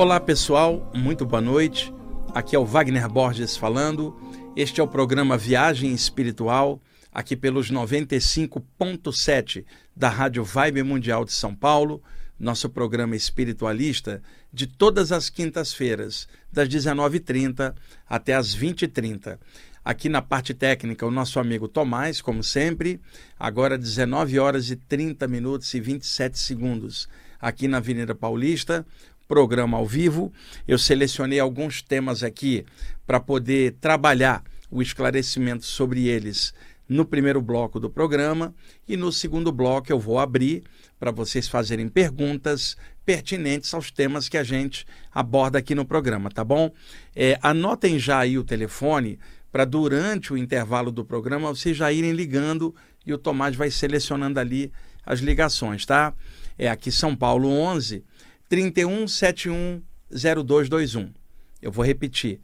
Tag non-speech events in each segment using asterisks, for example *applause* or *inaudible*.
Olá pessoal, muito boa noite. Aqui é o Wagner Borges falando. Este é o programa Viagem Espiritual, aqui pelos 95.7 da Rádio Vibe Mundial de São Paulo, nosso programa espiritualista de todas as quintas-feiras, das 19h30 até as 20h30. Aqui na parte técnica, o nosso amigo Tomás, como sempre, agora 19 horas e 30 minutos e 27 segundos, aqui na Avenida Paulista, programa ao vivo. Eu selecionei alguns temas aqui para poder trabalhar o esclarecimento sobre eles no primeiro bloco do programa e no segundo bloco eu vou abrir para vocês fazerem perguntas pertinentes aos temas que a gente aborda aqui no programa, tá bom? É, anotem já aí o telefone para durante o intervalo do programa vocês já irem ligando e o Tomás vai selecionando ali as ligações, tá? É aqui São Paulo 11 3171 0221. Eu vou repetir.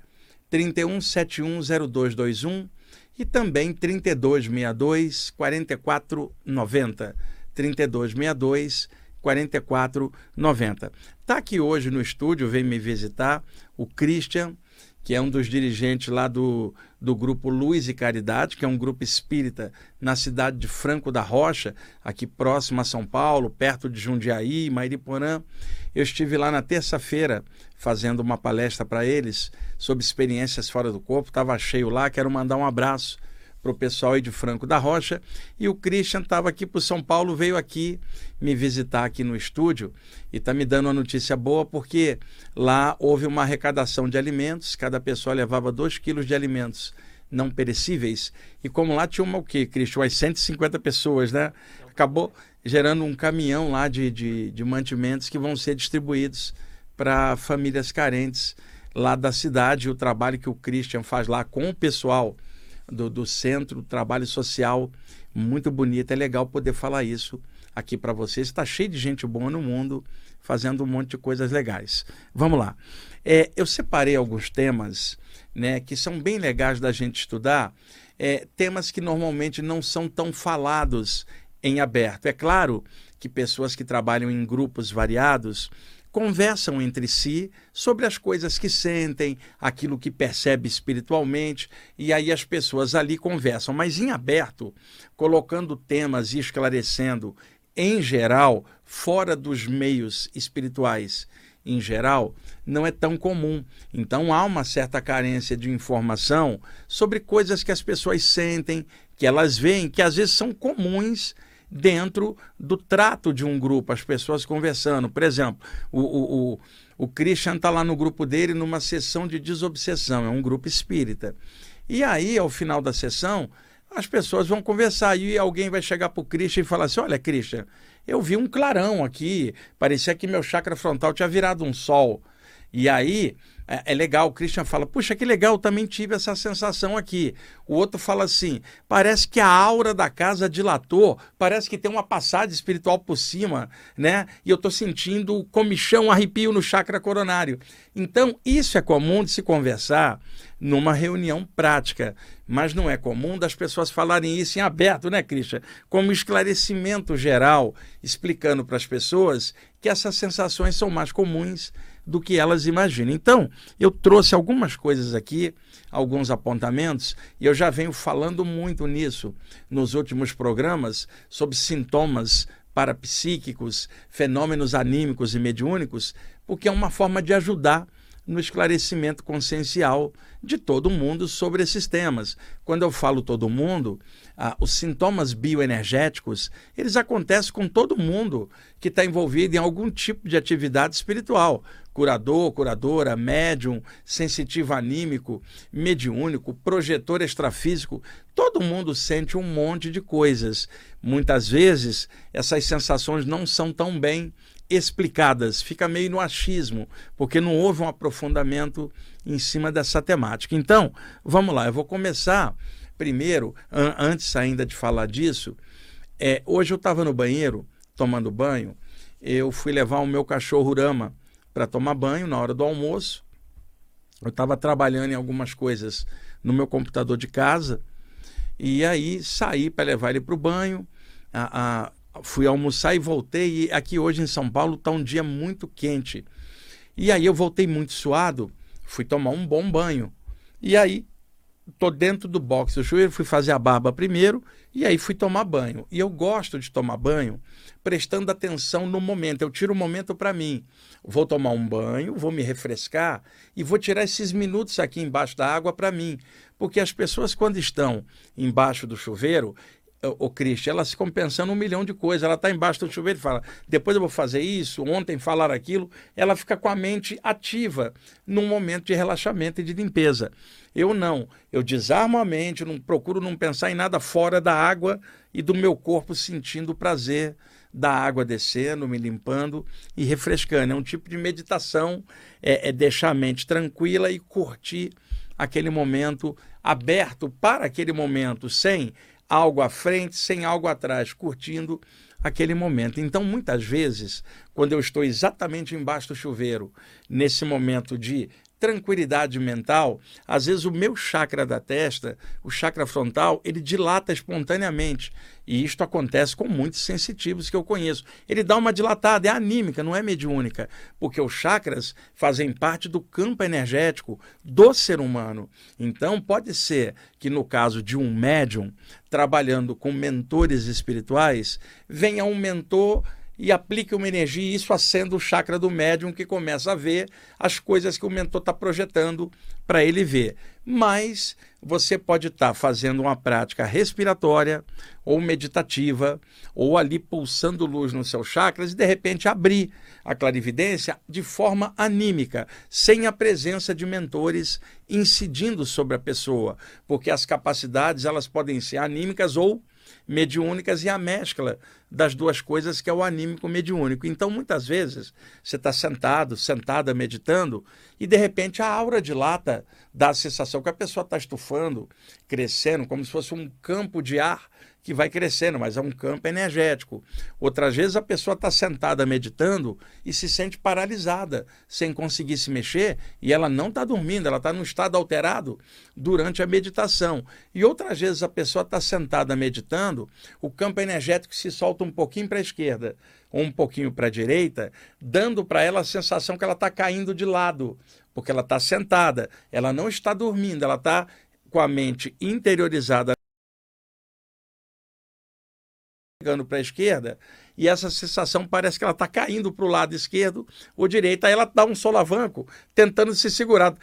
3171 0221 e também 3262 4490. 3262 4490. Está aqui hoje no estúdio, vem me visitar o Christian, que é um dos dirigentes lá do, do grupo Luz e Caridade, que é um grupo espírita na cidade de Franco da Rocha, aqui próximo a São Paulo, perto de Jundiaí, Mairiporã. Eu estive lá na terça-feira fazendo uma palestra para eles sobre experiências fora do corpo, estava cheio lá, quero mandar um abraço para o pessoal aí de Franco da Rocha. E o Christian estava aqui para São Paulo, veio aqui me visitar aqui no estúdio e está me dando uma notícia boa, porque lá houve uma arrecadação de alimentos, cada pessoa levava 2 quilos de alimentos não perecíveis. E como lá tinha uma o quê, Christian? Umas 150 pessoas, né? Acabou gerando um caminhão lá de, de, de mantimentos que vão ser distribuídos para famílias carentes lá da cidade. O trabalho que o Christian faz lá com o pessoal do, do centro, trabalho social muito bonito. É legal poder falar isso aqui para vocês. Está cheio de gente boa no mundo fazendo um monte de coisas legais. Vamos lá. É, eu separei alguns temas né, que são bem legais da gente estudar, é, temas que normalmente não são tão falados em aberto. É claro que pessoas que trabalham em grupos variados conversam entre si sobre as coisas que sentem, aquilo que percebe espiritualmente, e aí as pessoas ali conversam, mas em aberto, colocando temas e esclarecendo, em geral, fora dos meios espirituais em geral, não é tão comum. Então há uma certa carência de informação sobre coisas que as pessoas sentem, que elas veem, que às vezes são comuns dentro do trato de um grupo, as pessoas conversando. Por exemplo, o, o, o, o Christian está lá no grupo dele numa sessão de desobsessão, é um grupo espírita. E aí, ao final da sessão, as pessoas vão conversar e alguém vai chegar para o Christian e falar assim: Olha, Christian, eu vi um clarão aqui, parecia que meu chakra frontal tinha virado um sol. E aí é, é, legal, o Christian fala, puxa, que legal, também tive essa sensação aqui. O outro fala assim, parece que a aura da casa dilatou, parece que tem uma passagem espiritual por cima, né? E eu estou sentindo comichão, arrepio no chakra coronário. Então, isso é comum de se conversar numa reunião prática, mas não é comum das pessoas falarem isso em aberto, né, Christian? Como esclarecimento geral, explicando para as pessoas que essas sensações são mais comuns do que elas imaginam. Então, eu trouxe algumas coisas aqui, alguns apontamentos, e eu já venho falando muito nisso nos últimos programas sobre sintomas parapsíquicos, fenômenos anímicos e mediúnicos, porque é uma forma de ajudar no esclarecimento consciencial de todo mundo sobre esses temas. Quando eu falo todo mundo, ah, os sintomas bioenergéticos, eles acontecem com todo mundo que está envolvido em algum tipo de atividade espiritual. Curador, curadora, médium, sensitivo anímico, mediúnico, projetor extrafísico, todo mundo sente um monte de coisas. Muitas vezes essas sensações não são tão bem explicadas, fica meio no achismo, porque não houve um aprofundamento em cima dessa temática. Então, vamos lá, eu vou começar primeiro, an antes ainda de falar disso. É, hoje eu estava no banheiro, tomando banho, eu fui levar o meu cachorro Rama para tomar banho na hora do almoço. Eu estava trabalhando em algumas coisas no meu computador de casa e aí saí para levar ele para o banho. A, a, fui almoçar e voltei. E aqui hoje em São Paulo está um dia muito quente. E aí eu voltei muito suado, fui tomar um bom banho. E aí tô dentro do box do chuveiro, fui fazer a barba primeiro e aí fui tomar banho. E eu gosto de tomar banho prestando atenção no momento. Eu tiro o um momento para mim. Vou tomar um banho, vou me refrescar e vou tirar esses minutos aqui embaixo da água para mim. Porque as pessoas, quando estão embaixo do chuveiro, o Cristian, ela se compensando um milhão de coisas. Ela está embaixo do chuveiro e fala: depois eu vou fazer isso, ontem falar aquilo. Ela fica com a mente ativa num momento de relaxamento e de limpeza. Eu não. Eu desarmo a mente, não procuro não pensar em nada fora da água e do meu corpo sentindo o prazer da água descendo, me limpando e refrescando. É um tipo de meditação, é, é deixar a mente tranquila e curtir aquele momento aberto para aquele momento, sem algo à frente, sem algo atrás, curtindo aquele momento. Então, muitas vezes, quando eu estou exatamente embaixo do chuveiro, nesse momento de tranquilidade mental, às vezes o meu chakra da testa, o chakra frontal, ele dilata espontaneamente. E isto acontece com muitos sensitivos que eu conheço. Ele dá uma dilatada, é anímica, não é mediúnica, porque os chakras fazem parte do campo energético do ser humano. Então, pode ser que no caso de um médium trabalhando com mentores espirituais, venha um mentor e aplique uma energia, e isso acenda o chakra do médium que começa a ver as coisas que o mentor está projetando para ele ver. Mas você pode estar tá fazendo uma prática respiratória ou meditativa, ou ali pulsando luz nos seus chakras e de repente abrir a clarividência de forma anímica, sem a presença de mentores incidindo sobre a pessoa, porque as capacidades elas podem ser anímicas ou mediúnicas e a mescla das duas coisas que é o anímico mediúnico. Então, muitas vezes, você está sentado, sentada, meditando, e de repente a aura dilata, dá a sensação que a pessoa está estufando, crescendo, como se fosse um campo de ar que vai crescendo, mas é um campo energético. Outras vezes a pessoa está sentada meditando e se sente paralisada, sem conseguir se mexer, e ela não está dormindo, ela está num estado alterado durante a meditação. E outras vezes a pessoa está sentada meditando, o campo energético se solta um pouquinho para a esquerda ou um pouquinho para a direita, dando para ela a sensação que ela está caindo de lado, porque ela está sentada, ela não está dormindo, ela está com a mente interiorizada chegando para a esquerda e essa sensação parece que ela está caindo para o lado esquerdo ou direito. Aí ela dá um solavanco tentando se segurar.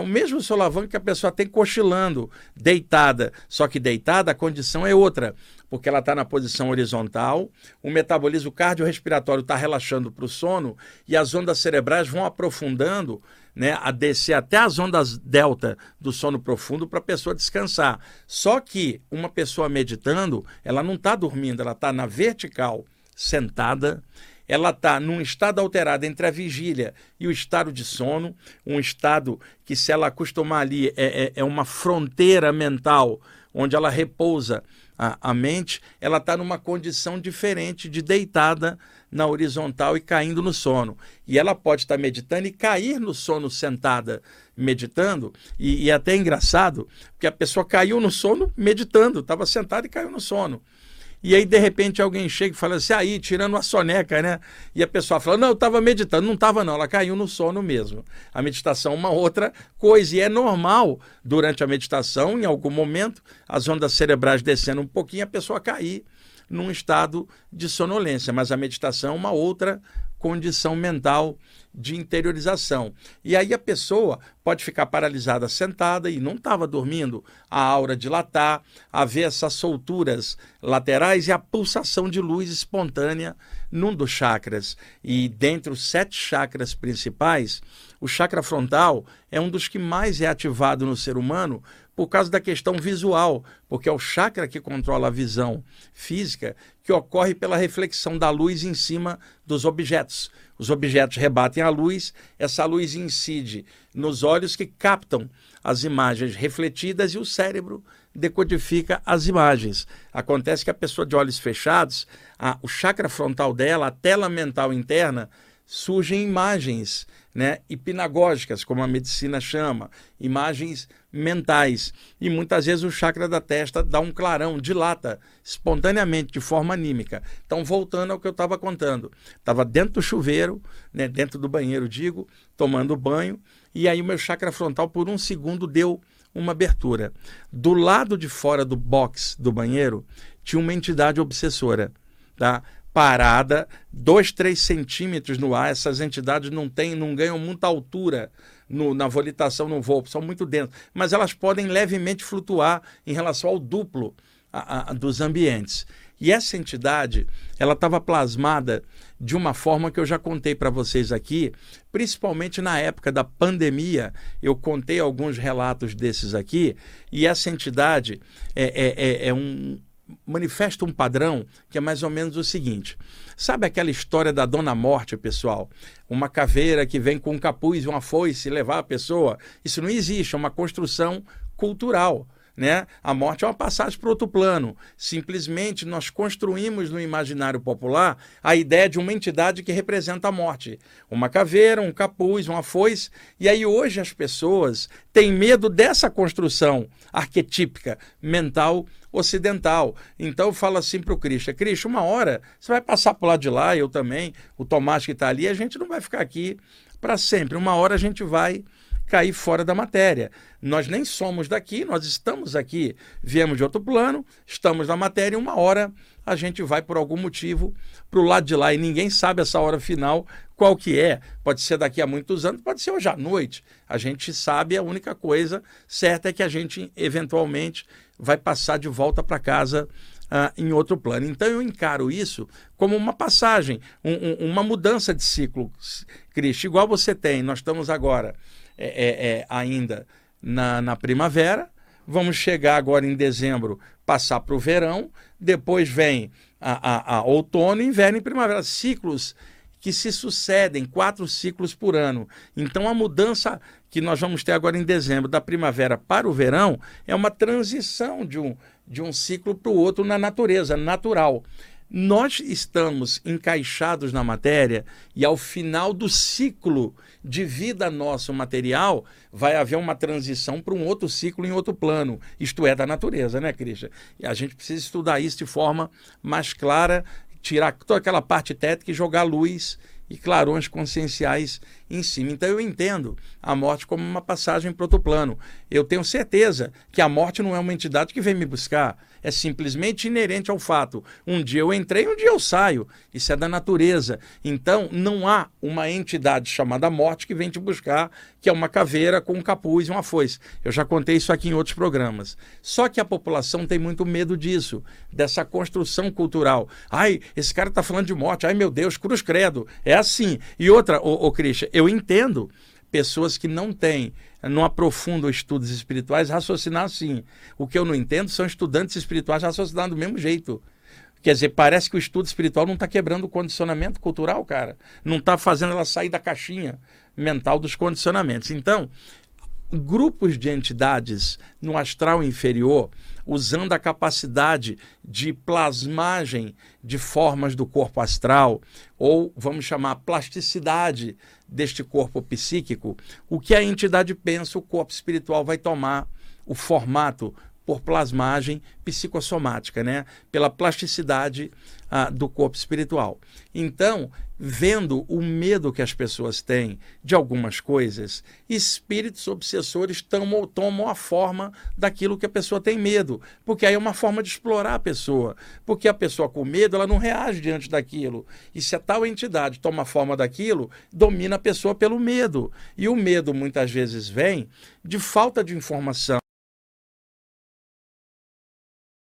o mesmo solavanco que a pessoa tem cochilando, deitada. Só que deitada a condição é outra, porque ela está na posição horizontal, o metabolismo cardiorrespiratório está relaxando para o sono e as ondas cerebrais vão aprofundando né, a descer até as ondas delta do sono profundo para a pessoa descansar. Só que uma pessoa meditando, ela não está dormindo, ela está na vertical, sentada, ela está num estado alterado entre a vigília e o estado de sono, um estado que, se ela acostumar ali, é, é, é uma fronteira mental onde ela repousa a, a mente, ela está numa condição diferente de deitada na horizontal e caindo no sono. E ela pode estar meditando e cair no sono sentada meditando, e, e é até engraçado, porque a pessoa caiu no sono meditando, estava sentada e caiu no sono. E aí, de repente, alguém chega e fala assim, aí, tirando uma soneca, né? E a pessoa fala, não, eu estava meditando. Não estava, não, ela caiu no sono mesmo. A meditação é uma outra coisa. E é normal, durante a meditação, em algum momento, as ondas cerebrais descendo um pouquinho, a pessoa cair num estado de sonolência. Mas a meditação é uma outra condição mental de interiorização. E aí a pessoa pode ficar paralisada sentada e não estava dormindo, a aura dilatar, haver essas solturas laterais e a pulsação de luz espontânea num dos chakras. E dentre os sete chakras principais, o chakra frontal é um dos que mais é ativado no ser humano por causa da questão visual, porque é o chakra que controla a visão física, que ocorre pela reflexão da luz em cima dos objetos. Os objetos rebatem a luz, essa luz incide nos olhos que captam as imagens refletidas e o cérebro decodifica as imagens. Acontece que a pessoa de olhos fechados, a, o chakra frontal dela, a tela mental interna, surgem imagens né, hipnagógicas, como a medicina chama, imagens mentais. E muitas vezes o chakra da testa dá um clarão, dilata espontaneamente, de forma anímica. Então, voltando ao que eu estava contando, estava dentro do chuveiro, né, dentro do banheiro, digo, tomando banho, e aí o meu chakra frontal, por um segundo, deu uma abertura. Do lado de fora do box do banheiro, tinha uma entidade obsessora. Tá? Parada, dois, três centímetros no ar. Essas entidades não têm, não ganham muita altura no, na volitação no voo, são muito densas, mas elas podem levemente flutuar em relação ao duplo a, a, dos ambientes. E essa entidade, ela estava plasmada de uma forma que eu já contei para vocês aqui, principalmente na época da pandemia. Eu contei alguns relatos desses aqui, e essa entidade é, é, é, é um, manifesta um padrão que é mais ou menos o seguinte: sabe aquela história da Dona Morte, pessoal? Uma caveira que vem com um capuz e uma foice levar a pessoa? Isso não existe, é uma construção cultural. Né? A morte é uma passagem para outro plano. Simplesmente nós construímos no imaginário popular a ideia de uma entidade que representa a morte. Uma caveira, um capuz, uma foice. E aí hoje as pessoas têm medo dessa construção arquetípica mental ocidental. Então fala assim para o Cristo, Cristo, uma hora você vai passar por lá de lá, eu também, o Tomás que está ali, a gente não vai ficar aqui para sempre. Uma hora a gente vai cair fora da matéria. Nós nem somos daqui, nós estamos aqui, viemos de outro plano, estamos na matéria e uma hora a gente vai por algum motivo para o lado de lá e ninguém sabe essa hora final qual que é. Pode ser daqui a muitos anos, pode ser hoje à noite. A gente sabe, a única coisa certa é que a gente eventualmente vai passar de volta para casa uh, em outro plano. Então eu encaro isso como uma passagem, um, um, uma mudança de ciclo, Cristo. Igual você tem, nós estamos agora é, é, é, ainda na, na primavera, vamos chegar agora em dezembro, passar para o verão, depois vem a, a, a outono, inverno e primavera. Ciclos que se sucedem, quatro ciclos por ano. Então a mudança que nós vamos ter agora em dezembro, da primavera para o verão, é uma transição de um, de um ciclo para o outro na natureza, natural. Nós estamos encaixados na matéria e ao final do ciclo de vida nosso material vai haver uma transição para um outro ciclo em outro plano, isto é, da natureza, né, Cristian? E a gente precisa estudar isso de forma mais clara, tirar toda aquela parte técnica e jogar luz e clarões conscienciais em cima. Então eu entendo a morte como uma passagem para outro plano. Eu tenho certeza que a morte não é uma entidade que vem me buscar é simplesmente inerente ao fato. Um dia eu entrei, um dia eu saio. Isso é da natureza. Então, não há uma entidade chamada morte que vem te buscar, que é uma caveira com um capuz e uma foice. Eu já contei isso aqui em outros programas. Só que a população tem muito medo disso, dessa construção cultural. Ai, esse cara está falando de morte. Ai, meu Deus, cruz credo. É assim. E outra, ô, ô Christian, eu entendo pessoas que não têm não aprofundam estudos espirituais, raciocinar assim. O que eu não entendo são estudantes espirituais raciocinando do mesmo jeito. Quer dizer, parece que o estudo espiritual não está quebrando o condicionamento cultural, cara. Não está fazendo ela sair da caixinha mental dos condicionamentos. Então, grupos de entidades no astral inferior, usando a capacidade de plasmagem de formas do corpo astral, ou vamos chamar plasticidade deste corpo psíquico, o que a entidade pensa, o corpo espiritual vai tomar o formato por plasmagem psicossomática, né? pela plasticidade ah, do corpo espiritual. Então, vendo o medo que as pessoas têm de algumas coisas, espíritos obsessores tomam, tomam a forma daquilo que a pessoa tem medo, porque aí é uma forma de explorar a pessoa, porque a pessoa com medo ela não reage diante daquilo. E se a tal entidade toma a forma daquilo, domina a pessoa pelo medo. E o medo muitas vezes vem de falta de informação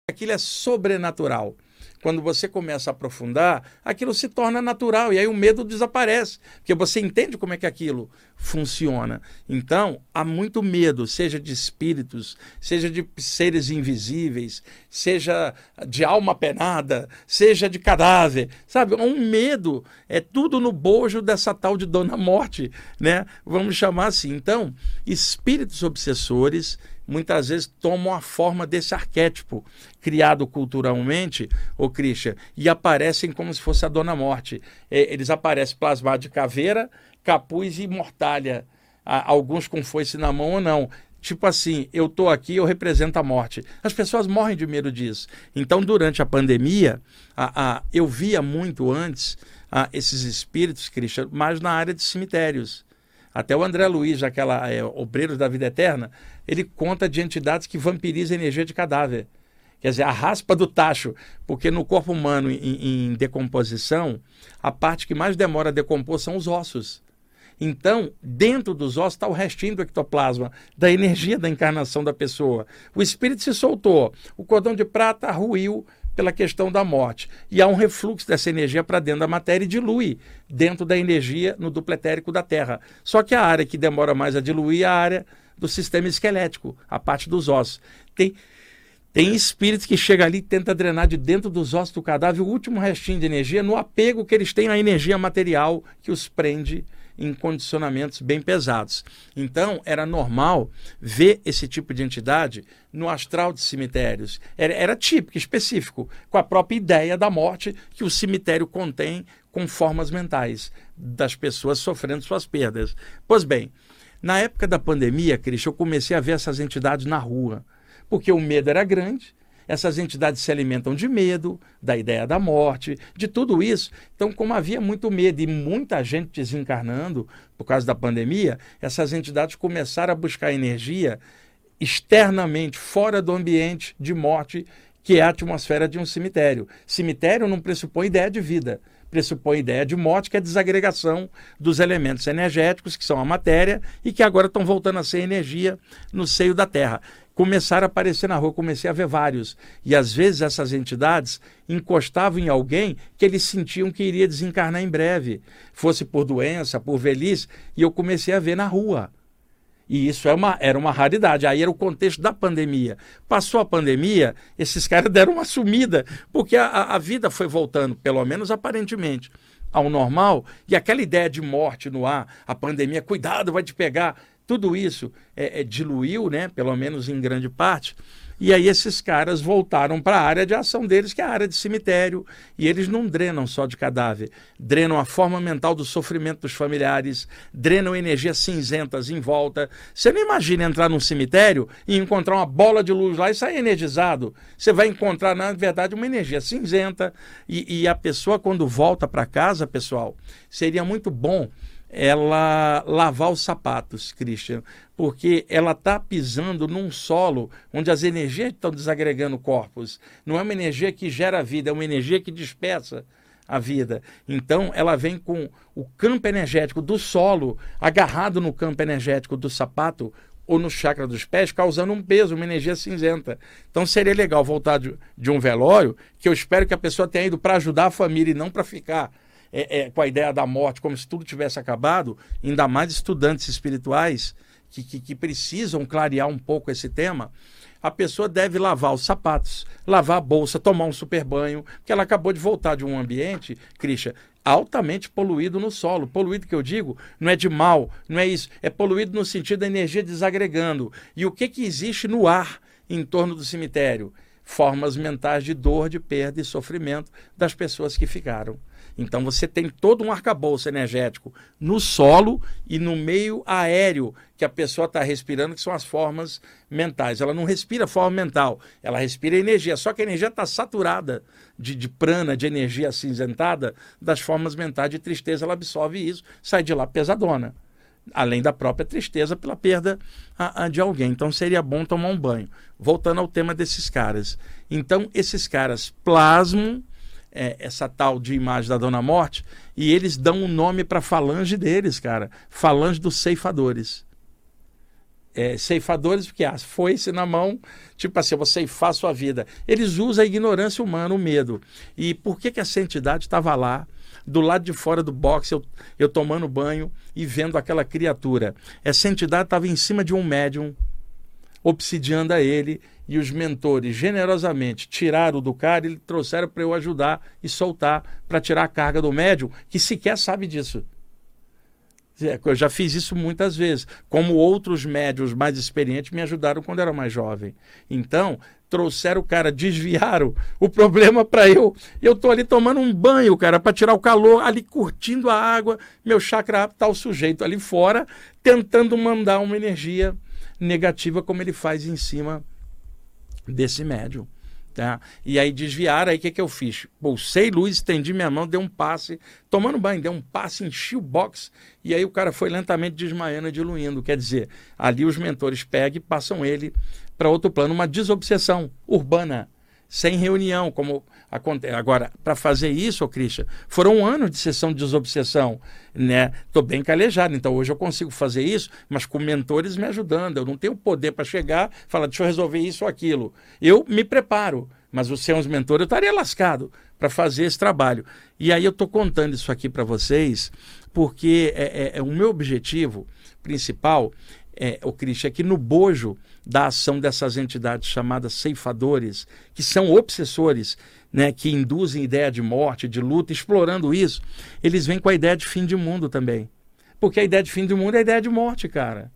aquilo é sobrenatural. Quando você começa a aprofundar, aquilo se torna natural e aí o medo desaparece, porque você entende como é que aquilo funciona. Então, há muito medo, seja de espíritos, seja de seres invisíveis, seja de alma penada, seja de cadáver, sabe? Um medo, é tudo no bojo dessa tal de dona morte, né? Vamos chamar assim. Então, espíritos obsessores muitas vezes tomam a forma desse arquétipo criado culturalmente, o Christian, e aparecem como se fosse a Dona Morte. É, eles aparecem plasmados de caveira, capuz e mortalha. Alguns com foice na mão ou não tipo assim, eu estou aqui, eu represento a morte. As pessoas morrem de medo disso. Então, durante a pandemia, a, a, eu via muito antes a, esses espíritos, Cristian, mais na área de cemitérios. Até o André Luiz, aquela é, Obreiros da Vida Eterna, ele conta de entidades que vampirizam energia de cadáver. Quer dizer, a raspa do tacho, porque no corpo humano em, em decomposição, a parte que mais demora a decompor são os ossos. Então, dentro dos ossos está o restinho do ectoplasma, da energia da encarnação da pessoa. O espírito se soltou, o cordão de prata ruiu pela questão da morte. E há um refluxo dessa energia para dentro da matéria e dilui dentro da energia no dupletérico da Terra. Só que a área que demora mais a diluir é a área do sistema esquelético, a parte dos ossos. Tem, tem espíritos que chegam ali e tentam drenar de dentro dos ossos do cadáver o último restinho de energia no apego que eles têm à energia material que os prende em condicionamentos bem pesados. Então, era normal ver esse tipo de entidade no astral de cemitérios. Era, era típico, específico, com a própria ideia da morte que o cemitério contém com formas mentais das pessoas sofrendo suas perdas. Pois bem, na época da pandemia, Cristian, eu comecei a ver essas entidades na rua, porque o medo era grande essas entidades se alimentam de medo, da ideia da morte, de tudo isso. Então, como havia muito medo e muita gente desencarnando por causa da pandemia, essas entidades começaram a buscar energia externamente, fora do ambiente de morte, que é a atmosfera de um cemitério. Cemitério não pressupõe ideia de vida, pressupõe ideia de morte, que é a desagregação dos elementos energéticos, que são a matéria, e que agora estão voltando a ser energia no seio da Terra começaram a aparecer na rua, comecei a ver vários. E às vezes essas entidades encostavam em alguém que eles sentiam que iria desencarnar em breve, fosse por doença, por velhice, e eu comecei a ver na rua. E isso é uma, era uma raridade. Aí era o contexto da pandemia. Passou a pandemia, esses caras *laughs* deram uma sumida, porque a, a vida foi voltando, pelo menos aparentemente, ao normal, e aquela ideia de morte no ar, a pandemia, cuidado, vai te pegar. Tudo isso é, é, diluiu, né, pelo menos em grande parte, e aí esses caras voltaram para a área de ação deles, que é a área de cemitério, e eles não drenam só de cadáver, drenam a forma mental do sofrimento dos familiares, drenam energias cinzentas em volta. Você não imagina entrar num cemitério e encontrar uma bola de luz lá e sair energizado. Você vai encontrar, na verdade, uma energia cinzenta, e, e a pessoa, quando volta para casa, pessoal, seria muito bom ela lavar os sapatos, Christian, porque ela está pisando num solo onde as energias estão desagregando corpos. Não é uma energia que gera vida, é uma energia que dispersa a vida. Então, ela vem com o campo energético do solo agarrado no campo energético do sapato ou no chakra dos pés, causando um peso, uma energia cinzenta. Então, seria legal voltar de, de um velório, que eu espero que a pessoa tenha ido para ajudar a família e não para ficar é, é, com a ideia da morte, como se tudo tivesse acabado, ainda mais estudantes espirituais que, que, que precisam clarear um pouco esse tema, a pessoa deve lavar os sapatos, lavar a bolsa, tomar um super banho, porque ela acabou de voltar de um ambiente, Christian, altamente poluído no solo. Poluído que eu digo não é de mal, não é isso, é poluído no sentido da energia desagregando. E o que, que existe no ar em torno do cemitério? Formas mentais de dor, de perda e sofrimento das pessoas que ficaram. Então você tem todo um arcabouço energético no solo e no meio aéreo que a pessoa está respirando, que são as formas mentais. Ela não respira forma mental, ela respira energia. Só que a energia está saturada de, de prana, de energia acinzentada das formas mentais de tristeza. Ela absorve isso, sai de lá pesadona além da própria tristeza pela perda a, a, de alguém. Então seria bom tomar um banho. Voltando ao tema desses caras. Então, esses caras plasmam é, essa tal de imagem da Dona Morte e eles dão um nome para a falange deles, cara. Falange dos ceifadores. É, ceifadores, porque ah, foi-se na mão, tipo assim, você ceifar sua vida. Eles usam a ignorância humana, o medo. E por que, que essa entidade estava lá, do lado de fora do box, eu, eu tomando banho e vendo aquela criatura? Essa entidade estava em cima de um médium, obsidiando a ele, e os mentores generosamente tiraram do cara e trouxeram para eu ajudar e soltar para tirar a carga do médium, que sequer sabe disso. É, eu já fiz isso muitas vezes, como outros médios mais experientes me ajudaram quando era mais jovem. Então, trouxeram o cara, desviaram o problema para eu. Eu tô ali tomando um banho, cara, para tirar o calor, ali curtindo a água, meu chakra tá o sujeito ali fora, tentando mandar uma energia negativa como ele faz em cima desse médium. Tá? E aí desviaram, aí o que, que eu fiz? Pulsei luz, estendi minha mão, dei um passe, tomando banho, dei um passe, enchi o box, e aí o cara foi lentamente desmaiando diluindo. Quer dizer, ali os mentores pegam e passam ele para outro plano, uma desobsessão urbana, sem reunião, como acontece. Agora, para fazer isso, Christian, foram anos de sessão de desobsessão, né? Estou bem calejado, então hoje eu consigo fazer isso, mas com mentores me ajudando. Eu não tenho poder para chegar e falar, deixa eu resolver isso ou aquilo. Eu me preparo, mas os seus mentores, eu estaria lascado para fazer esse trabalho. E aí eu estou contando isso aqui para vocês, porque é, é, é, o meu objetivo principal, é, o Christian, é que no bojo da ação dessas entidades chamadas ceifadores, que são obsessores, né, que induzem ideia de morte, de luta, explorando isso, eles vêm com a ideia de fim de mundo também. Porque a ideia de fim de mundo é a ideia de morte, cara.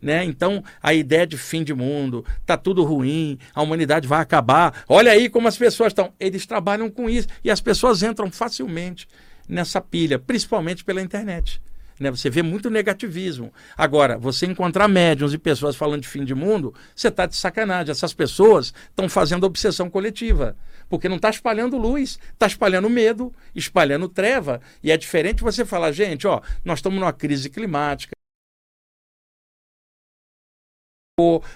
Né? Então, a ideia de fim de mundo, tá tudo ruim, a humanidade vai acabar. Olha aí como as pessoas estão. Eles trabalham com isso e as pessoas entram facilmente nessa pilha, principalmente pela internet. Né? Você vê muito negativismo. Agora, você encontrar médiums e pessoas falando de fim de mundo, você está de sacanagem. Essas pessoas estão fazendo obsessão coletiva. Porque não está espalhando luz, está espalhando medo, espalhando treva. E é diferente você falar, gente, ó, nós estamos numa crise climática.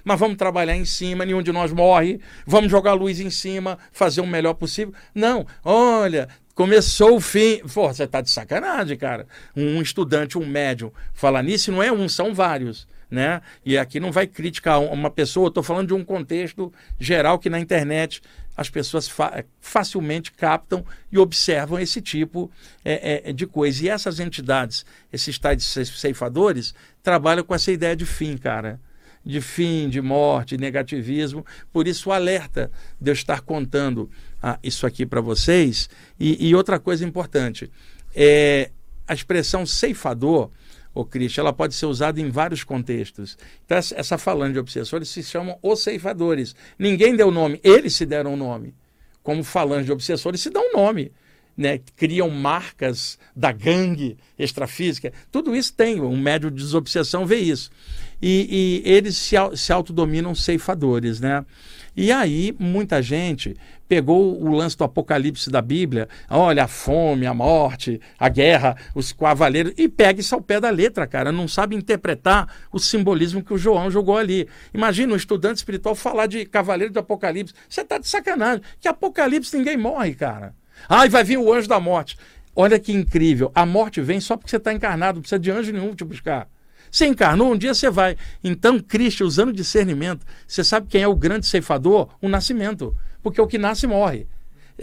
mas vamos trabalhar em cima, nenhum de nós morre, vamos jogar luz em cima, fazer o melhor possível. Não, olha, Começou o fim. Pô, você tá de sacanagem, cara. Um estudante, um médium, falar nisso não é um, são vários. Né? E aqui não vai criticar uma pessoa, estou falando de um contexto geral que na internet as pessoas fa facilmente captam e observam esse tipo é, é, de coisa. E essas entidades, esses tais ceifadores, trabalham com essa ideia de fim, cara de fim, de morte, negativismo. Por isso, o alerta de eu estar contando ah, isso aqui para vocês. E, e, outra coisa importante: é, a expressão ceifador, o Cristo, ela pode ser usada em vários contextos. Então, essa, falando de obsessores se chamam os ceifadores. Ninguém deu nome, eles se deram nome. Como falando de obsessores, se dão nome. Né, criam marcas da gangue extrafísica. Tudo isso tem, um médio de desobsessão vê isso e, e eles se, se autodominam ceifadores, né? E aí, muita gente pegou o lance do apocalipse da Bíblia, olha, a fome, a morte, a guerra, os cavaleiros, e pega isso ao pé da letra, cara. Não sabe interpretar o simbolismo que o João jogou ali. Imagina um estudante espiritual falar de cavaleiro do apocalipse. Você tá de sacanagem. Que apocalipse ninguém morre, cara. Ai, vai vir o anjo da morte. Olha que incrível. A morte vem só porque você está encarnado, não precisa de anjo nenhum te buscar. Você encarnou, um dia você vai. Então, Cristo, usando discernimento, você sabe quem é o grande ceifador? O nascimento. Porque o que nasce morre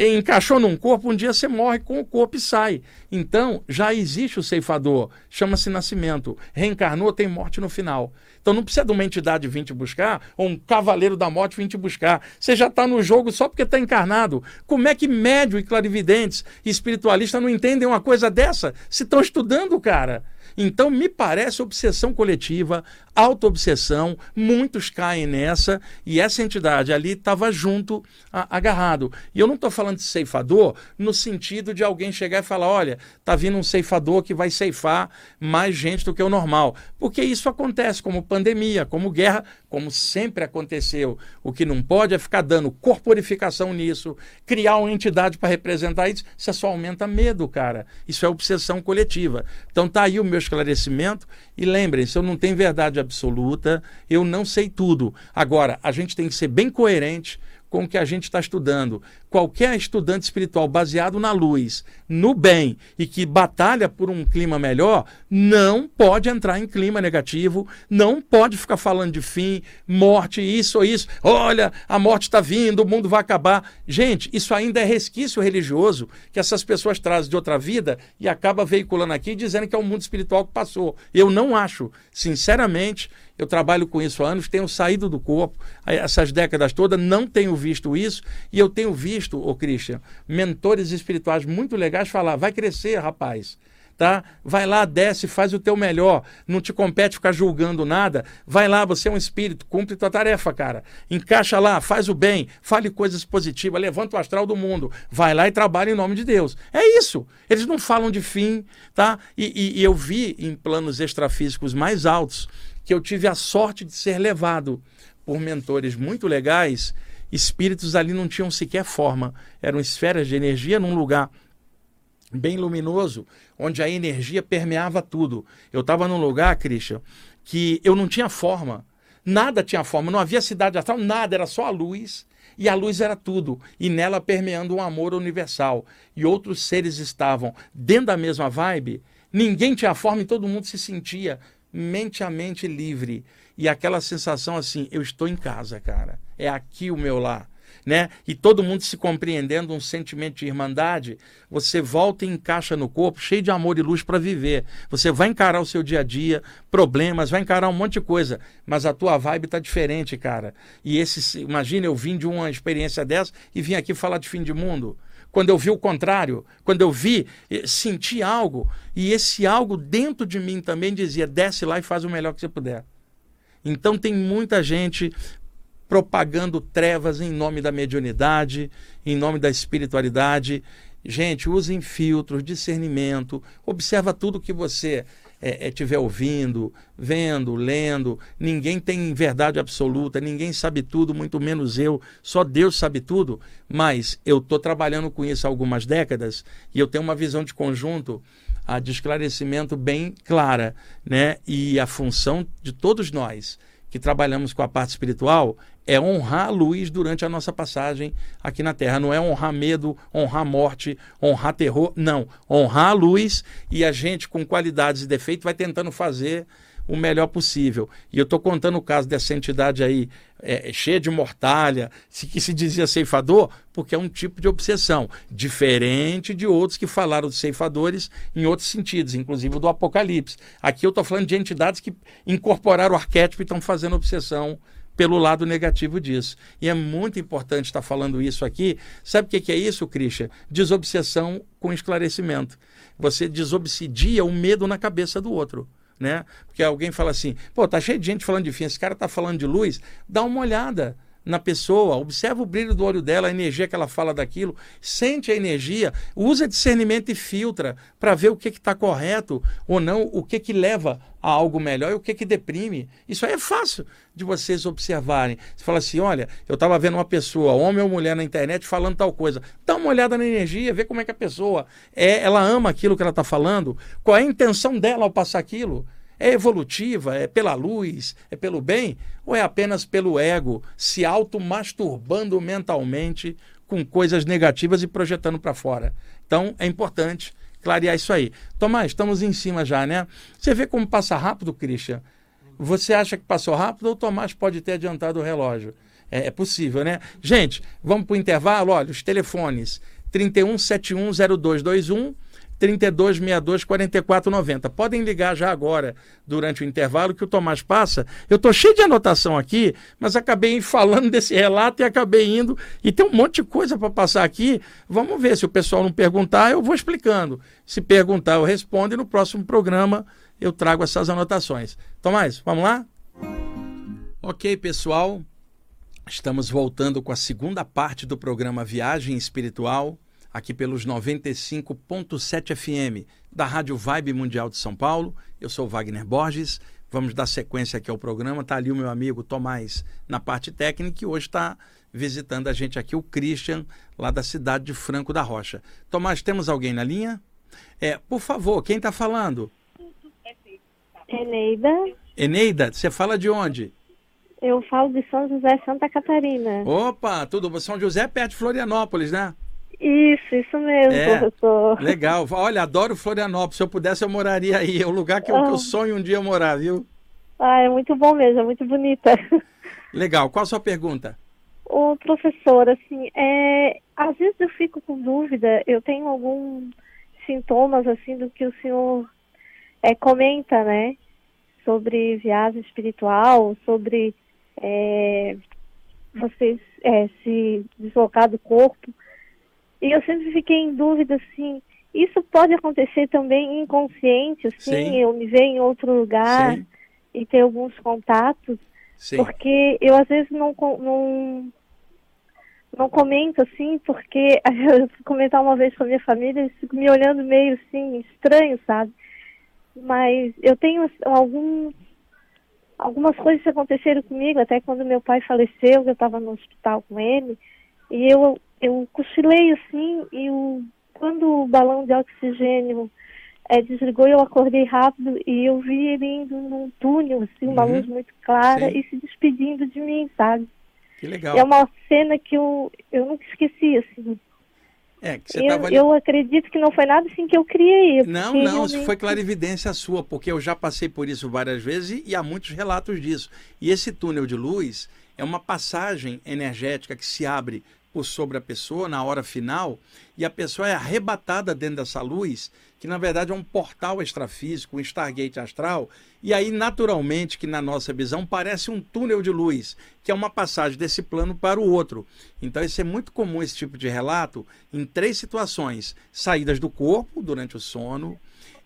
encaixou num corpo, um dia você morre com o corpo e sai. Então, já existe o ceifador, chama-se nascimento. Reencarnou, tem morte no final. Então não precisa de uma entidade vir te buscar, ou um cavaleiro da morte vir te buscar. Você já está no jogo só porque está encarnado. Como é que médio e clarividentes e espiritualistas não entendem uma coisa dessa? Se estão estudando, cara. Então, me parece obsessão coletiva, auto-obsessão, muitos caem nessa, e essa entidade ali estava junto, a, agarrado. E eu não estou falando de ceifador no sentido de alguém chegar e falar: olha, está vindo um ceifador que vai ceifar mais gente do que o normal. Porque isso acontece, como pandemia, como guerra, como sempre aconteceu. O que não pode é ficar dando corporificação nisso, criar uma entidade para representar isso. Isso só aumenta medo, cara. Isso é obsessão coletiva. Então tá aí o meu esclarecimento. E lembrem-se, eu não tenho verdade absoluta, eu não sei tudo. Agora, a gente tem que ser bem coerente com o que a gente está estudando. Qualquer estudante espiritual baseado na luz, no bem e que batalha por um clima melhor, não pode entrar em clima negativo, não pode ficar falando de fim, morte, isso ou isso. Olha, a morte está vindo, o mundo vai acabar. Gente, isso ainda é resquício religioso que essas pessoas trazem de outra vida e acaba veiculando aqui dizendo que é o mundo espiritual que passou. Eu não acho, sinceramente, eu trabalho com isso há anos, tenho saído do corpo, essas décadas todas, não tenho visto isso, e eu tenho visto, ô Christian, mentores espirituais muito legais falar: vai crescer, rapaz. tá? Vai lá, desce, faz o teu melhor. Não te compete ficar julgando nada. Vai lá, você é um espírito, cumpre tua tarefa, cara. Encaixa lá, faz o bem, fale coisas positivas, levanta o astral do mundo. Vai lá e trabalha em nome de Deus. É isso. Eles não falam de fim, tá? E, e, e eu vi em planos extrafísicos mais altos que eu tive a sorte de ser levado por mentores muito legais. Espíritos ali não tinham sequer forma, eram esferas de energia num lugar bem luminoso, onde a energia permeava tudo. Eu estava num lugar, Christian, que eu não tinha forma. Nada tinha forma, não havia cidade astral, nada, era só a luz. E a luz era tudo, e nela permeando um amor universal. E outros seres estavam dentro da mesma vibe, ninguém tinha forma e todo mundo se sentia mente a mente livre. E aquela sensação assim, eu estou em casa, cara. É aqui o meu lar né? E todo mundo se compreendendo, um sentimento de irmandade, você volta e encaixa no corpo, cheio de amor e luz para viver. Você vai encarar o seu dia a dia, problemas, vai encarar um monte de coisa, mas a tua vibe tá diferente, cara. E esse, imagina eu vim de uma experiência dessa e vim aqui falar de fim de mundo quando eu vi o contrário, quando eu vi, senti algo, e esse algo dentro de mim também dizia: desce lá e faz o melhor que você puder. Então tem muita gente propagando trevas em nome da mediunidade, em nome da espiritualidade. Gente, usem filtros, discernimento, observa tudo que você estiver é, é, ouvindo, vendo, lendo. Ninguém tem verdade absoluta, ninguém sabe tudo, muito menos eu. Só Deus sabe tudo. Mas eu estou trabalhando com isso há algumas décadas e eu tenho uma visão de conjunto a de esclarecimento bem clara, né? E a função de todos nós que trabalhamos com a parte espiritual é honrar a luz durante a nossa passagem aqui na Terra. Não é honrar medo, honrar morte, honrar terror. Não. Honrar a luz e a gente, com qualidades e defeitos, vai tentando fazer o melhor possível. E eu estou contando o caso dessa entidade aí, é, cheia de mortalha, que se dizia ceifador, porque é um tipo de obsessão, diferente de outros que falaram de ceifadores em outros sentidos, inclusive do Apocalipse. Aqui eu estou falando de entidades que incorporaram o arquétipo e estão fazendo obsessão pelo lado negativo disso. E é muito importante estar falando isso aqui. Sabe o que é isso, Christian? Desobsessão com esclarecimento. Você desobsidia o medo na cabeça do outro. Né? Porque alguém fala assim, pô, tá cheio de gente falando de fim, esse cara tá falando de luz, dá uma olhada na pessoa, observa o brilho do olho dela, a energia que ela fala daquilo, sente a energia, usa discernimento e filtra para ver o que está correto ou não, o que, que leva a algo melhor e o que, que deprime. Isso aí é fácil de vocês observarem. Você fala assim: olha, eu estava vendo uma pessoa, homem ou mulher na internet, falando tal coisa. Dá uma olhada na energia, vê como é que a pessoa é, ela ama aquilo que ela está falando, qual é a intenção dela ao passar aquilo. É evolutiva? É pela luz? É pelo bem? Ou é apenas pelo ego se auto-masturbando mentalmente com coisas negativas e projetando para fora? Então é importante clarear isso aí. Tomás, estamos em cima já, né? Você vê como passa rápido, Christian? Você acha que passou rápido ou o Tomás pode ter adiantado o relógio? É, é possível, né? Gente, vamos para o intervalo? Olha, os telefones 31710221 3262 4490. Podem ligar já agora, durante o intervalo, que o Tomás passa. Eu estou cheio de anotação aqui, mas acabei falando *laughs* desse relato e acabei indo. E tem um monte de coisa para passar aqui. Vamos ver se o pessoal não perguntar, eu vou explicando. Se perguntar, eu respondo e no próximo programa eu trago essas anotações. Tomás, vamos lá? Ok, pessoal. Estamos voltando com a segunda parte do programa Viagem Espiritual aqui pelos 95.7 FM da Rádio Vibe Mundial de São Paulo. Eu sou Wagner Borges. Vamos dar sequência aqui ao programa. Está ali o meu amigo Tomás na parte técnica e hoje está visitando a gente aqui o Christian, lá da cidade de Franco da Rocha. Tomás, temos alguém na linha? É, por favor, quem está falando? Eneida. Eneida, você fala de onde? Eu falo de São José, Santa Catarina. Opa, tudo São José é perto de Florianópolis, né? Isso, isso mesmo, é, professor. Legal. Olha, adoro Florianópolis. Se eu pudesse, eu moraria aí. É o lugar que eu, ah. que eu sonho um dia morar, viu? Ah, é muito bom mesmo, é muito bonita. *laughs* Legal. Qual a sua pergunta? O professor, assim, é, às vezes eu fico com dúvida, eu tenho alguns sintomas, assim, do que o senhor é, comenta, né? Sobre viagem espiritual, sobre é, você é, se deslocar do corpo. E eu sempre fiquei em dúvida, assim, isso pode acontecer também inconsciente, assim, Sim. eu me ver em outro lugar Sim. e ter alguns contatos, Sim. porque eu às vezes não, não, não comento assim, porque *laughs* eu fui comentar uma vez com a minha família, eles ficam me olhando meio assim, estranho, sabe? Mas eu tenho alguns algumas coisas que aconteceram comigo, até quando meu pai faleceu, eu estava no hospital com ele, e eu, eu cochilei assim, e quando o balão de oxigênio é, desligou, eu acordei rápido e eu vi ele indo num túnel, assim, uma uhum. luz muito clara, Sim. e se despedindo de mim, sabe? Que legal. é uma cena que eu, eu nunca esqueci, assim. É, que você eu, tava... eu acredito que não foi nada assim que eu criei. Não, não, realmente... isso foi clarividência sua, porque eu já passei por isso várias vezes e há muitos relatos disso. E esse túnel de luz é uma passagem energética que se abre por sobre a pessoa na hora final e a pessoa é arrebatada dentro dessa luz, que na verdade é um portal extrafísico, um Stargate astral, e aí naturalmente que na nossa visão parece um túnel de luz, que é uma passagem desse plano para o outro. Então isso é muito comum esse tipo de relato em três situações: saídas do corpo durante o sono,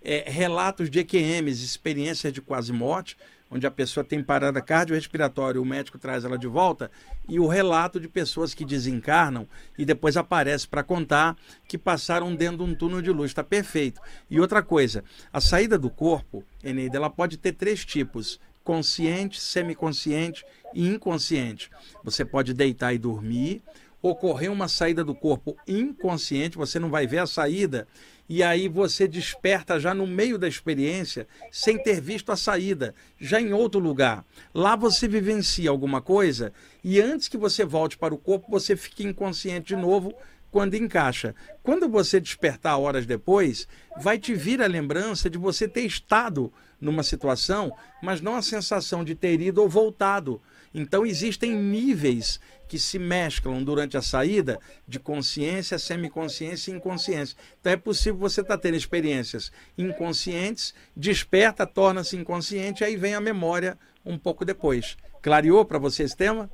é, relatos de EQMs, experiências de quase morte, onde a pessoa tem parada cardiorrespiratória, o médico traz ela de volta, e o relato de pessoas que desencarnam e depois aparece para contar que passaram dentro de um túnel de luz. Está perfeito. E outra coisa, a saída do corpo, Eneida, ela pode ter três tipos: consciente, semiconsciente e inconsciente. Você pode deitar e dormir, ocorrer uma saída do corpo inconsciente, você não vai ver a saída e aí você desperta já no meio da experiência, sem ter visto a saída, já em outro lugar. Lá você vivencia alguma coisa e antes que você volte para o corpo, você fica inconsciente de novo quando encaixa. Quando você despertar horas depois, vai te vir a lembrança de você ter estado numa situação, mas não a sensação de ter ido ou voltado. Então existem níveis que se mesclam durante a saída de consciência, semiconsciência e inconsciência. Então é possível você estar tá tendo experiências inconscientes, desperta, torna-se inconsciente, aí vem a memória um pouco depois. Clareou para você esse tema?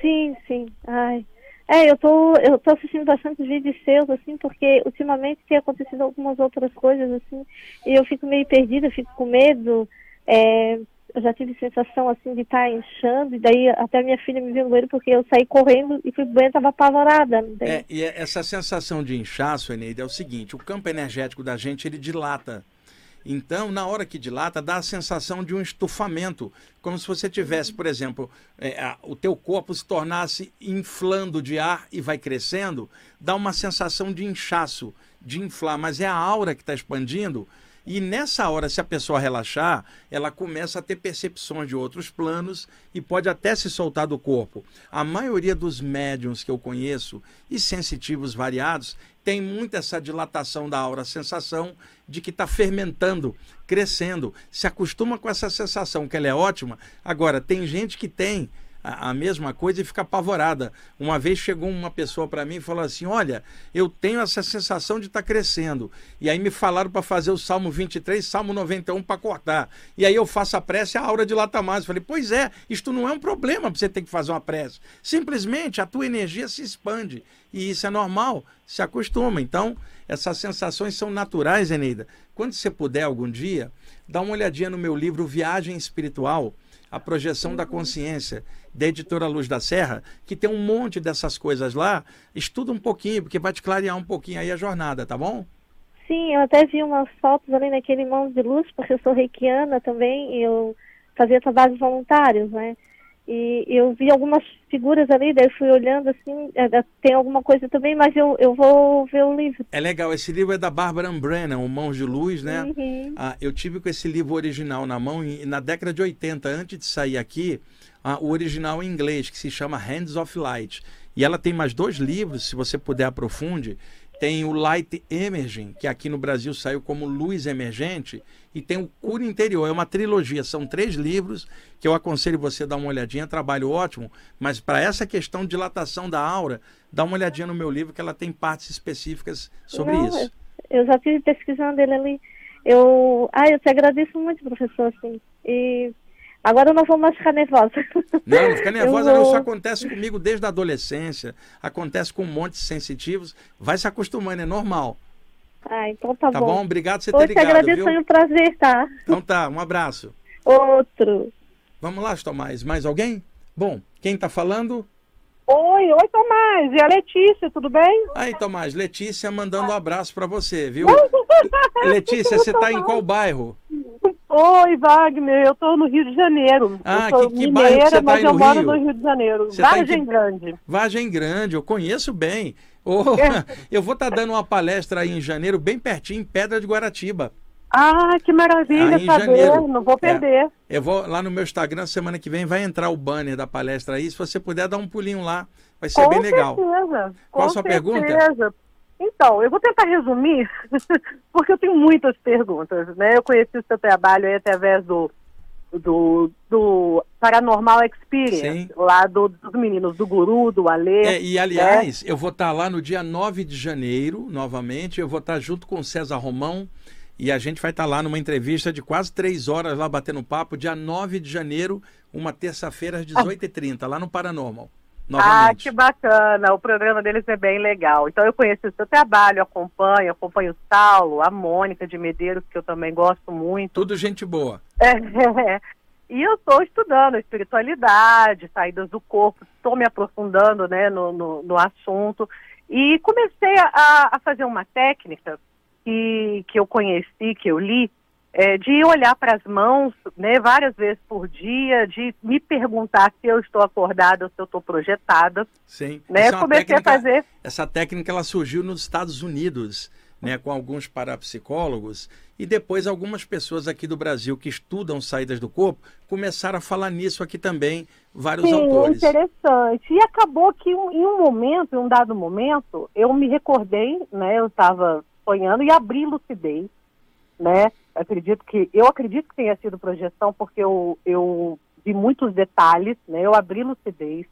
Sim, sim. Ai. É, eu tô, eu tô assistindo bastante vídeos seus, assim, porque ultimamente tem acontecido algumas outras coisas, assim, e eu fico meio perdida, fico com medo, é, eu já tive sensação assim de estar tá inchando, e daí até minha filha me viu no banheiro porque eu saí correndo e fui banheiro estava apavorada. É, e é, essa sensação de inchaço, Eneida, é o seguinte, o campo energético da gente, ele dilata. Então, na hora que dilata, dá a sensação de um estufamento, como se você tivesse, por exemplo, é, a, o teu corpo se tornasse inflando de ar e vai crescendo, dá uma sensação de inchaço, de inflar, mas é a aura que está expandindo e nessa hora, se a pessoa relaxar, ela começa a ter percepções de outros planos e pode até se soltar do corpo. A maioria dos médiums que eu conheço e sensitivos variados tem muito essa dilatação da aura, a sensação de que está fermentando, crescendo. Se acostuma com essa sensação, que ela é ótima. Agora, tem gente que tem a, a mesma coisa e fica apavorada. Uma vez chegou uma pessoa para mim e falou assim: Olha, eu tenho essa sensação de estar tá crescendo. E aí me falaram para fazer o Salmo 23, Salmo 91 para cortar. E aí eu faço a prece a aura dilata mais. Eu falei: Pois é, isto não é um problema para você ter que fazer uma prece. Simplesmente a tua energia se expande. E isso é normal, se acostuma. Então, essas sensações são naturais, Eneida. Quando você puder algum dia, dá uma olhadinha no meu livro Viagem Espiritual a projeção da consciência, da editora Luz da Serra, que tem um monte dessas coisas lá. Estuda um pouquinho, porque vai te clarear um pouquinho aí a jornada, tá bom? Sim, eu até vi umas fotos ali naquele Mãos de Luz, porque eu sou reikiana também, eu fazia trabalhos voluntários, né? E eu vi algumas figuras ali, daí fui olhando assim, é, é, tem alguma coisa também, mas eu, eu vou ver o livro. É legal, esse livro é da Bárbara Brennan, o Mãos de Luz, né? Uhum. Ah, eu tive com esse livro original na mão e na década de 80, antes de sair aqui, ah, o original em inglês, que se chama Hands of Light. E ela tem mais dois livros, se você puder aprofunde, tem o Light Emerging, que aqui no Brasil saiu como Luz Emergente, e tem o Cura Interior. É uma trilogia, são três livros que eu aconselho você a dar uma olhadinha. Trabalho ótimo, mas para essa questão de dilatação da aura, dá uma olhadinha no meu livro que ela tem partes específicas sobre Não, isso. Eu já estive pesquisando ele ali. Eu, ah, eu te agradeço muito, professor, assim. E Agora eu não vou mais ficar nervosa. Não, não fica *laughs* nervosa, vou... não. Isso acontece comigo desde a adolescência, acontece com um monte de sensitivos. Vai se acostumando, é normal. Ah, então tá, Tá bom. bom? Obrigado por você Poxa, ter ligado, agradeço, viu? foi um prazer, tá? Então tá, um abraço. Outro. Vamos lá, Tomás. Mais alguém? Bom, quem tá falando? Oi, oi Tomás, e a Letícia, tudo bem? Aí, Tomás, Letícia mandando um abraço pra você, viu? Letícia, *laughs* você tá em qual bairro? Oi, Wagner, eu tô no Rio de Janeiro. Ah, eu sou que- que que mineira, você tá mas eu no moro Rio? no Rio de Janeiro. Você tá em Vargem que- Grande. Vargem Grande, eu conheço bem. É. *laughs* eu vou estar dando uma palestra aí em janeiro, bem pertinho, em Pedra de Guaratiba. Ah, que maravilha Aí saber, janeiro. não vou É. perder. Eu vou lá no meu Instagram semana que vem, vai entrar o banner da palestra aí. Se você puder dar um pulinho lá, vai ser com bem legal. certeza. Qual a com sua pergunta? Então, eu vou tentar resumir, *laughs* porque eu tenho muitas perguntas, né? Eu conheci o seu trabalho aí através do, do, do Paranormal Experience, Sim. lá do- dos meninos, do Guru, do Alê. É, e aliás, eu vou estar lá no dia 9 de janeiro, novamente. Eu vou estar junto com o César Romão. E a gente vai estar lá numa entrevista de quase três horas lá batendo papo, dia 9 de janeiro, uma terça-feira às 18h30, lá no Paranormal. Ah, Novamente. que bacana. O programa deles é bem legal. Então eu conheci o seu trabalho, acompanho, acompanho o Saulo, a Mônica de Medeiros, que eu também gosto muito. Tudo gente boa. É, *laughs* e eu estou estudando espiritualidade, saídas do corpo, estou me aprofundando né, no, no, no assunto. E comecei a, a fazer uma técnica que, que eu conheci, que eu li, é, de olhar para as mãos né, várias vezes por dia, de me perguntar se eu estou acordada ou se eu estou projetada. Sim. Né? Essa é Comecei técnica- a fazer. Essa técnica ela surgiu nos Estados Unidos, né, com alguns parapsicólogos e depois algumas pessoas aqui do Brasil que estudam saídas do corpo começaram a falar nisso aqui também, vários Sim, é autores. interessante. E acabou que em um momento, em um dado momento, eu me recordei, né? Eu estava sonhando e abri lucidez, né? Acredito que eu acredito que tenha sido projeção porque eu, eu vi muitos detalhes, né? Eu abri lucidez.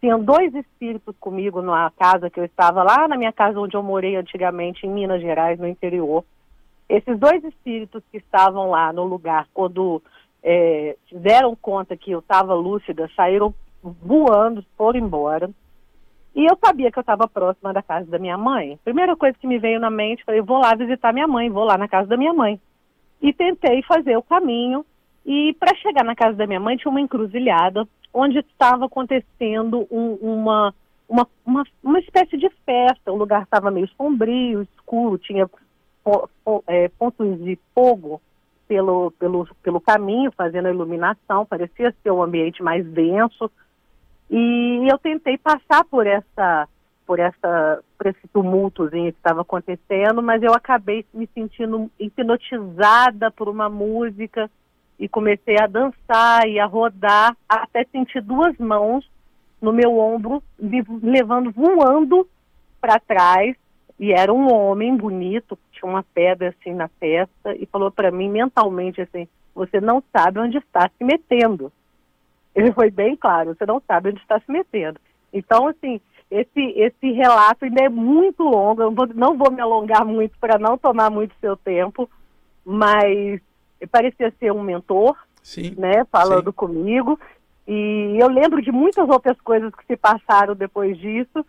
Tinham dois espíritos comigo na casa que eu estava lá na minha casa onde eu morei antigamente em Minas Gerais, no interior. Esses dois espíritos que estavam lá no lugar quando é, deram conta que eu estava lúcida, saíram voando, foram embora. E eu sabia que eu estava próxima da casa da minha mãe. Primeira coisa que me veio na mente, falei, vou lá visitar minha mãe, vou lá na casa da minha mãe. E tentei fazer o caminho. E para chegar na casa da minha mãe tinha uma encruzilhada onde estava acontecendo um- uma, uma, uma, uma espécie de festa. O lugar estava meio sombrio, escuro, tinha po- po- é, pontos de fogo pelo, pelo, pelo caminho, fazendo a iluminação, parecia ser um ambiente mais denso. E eu tentei passar por essa por essa por esse tumultozinho que estava acontecendo, mas eu acabei me sentindo hipnotizada por uma música e comecei a dançar e a rodar até sentir duas mãos no meu ombro me levando voando para trás e era um homem bonito, tinha uma pedra assim na testa e falou para mim mentalmente assim: "Você não sabe onde está se metendo". Ele foi bem claro: "Você não sabe onde está se metendo". Então, assim, esse esse relato ainda é muito longo, eu não vou, não vou me alongar muito para não tomar muito seu tempo, mas parecia ser um mentor, Sim. né, falando Sim. comigo. E eu lembro de muitas outras coisas que se passaram depois disso,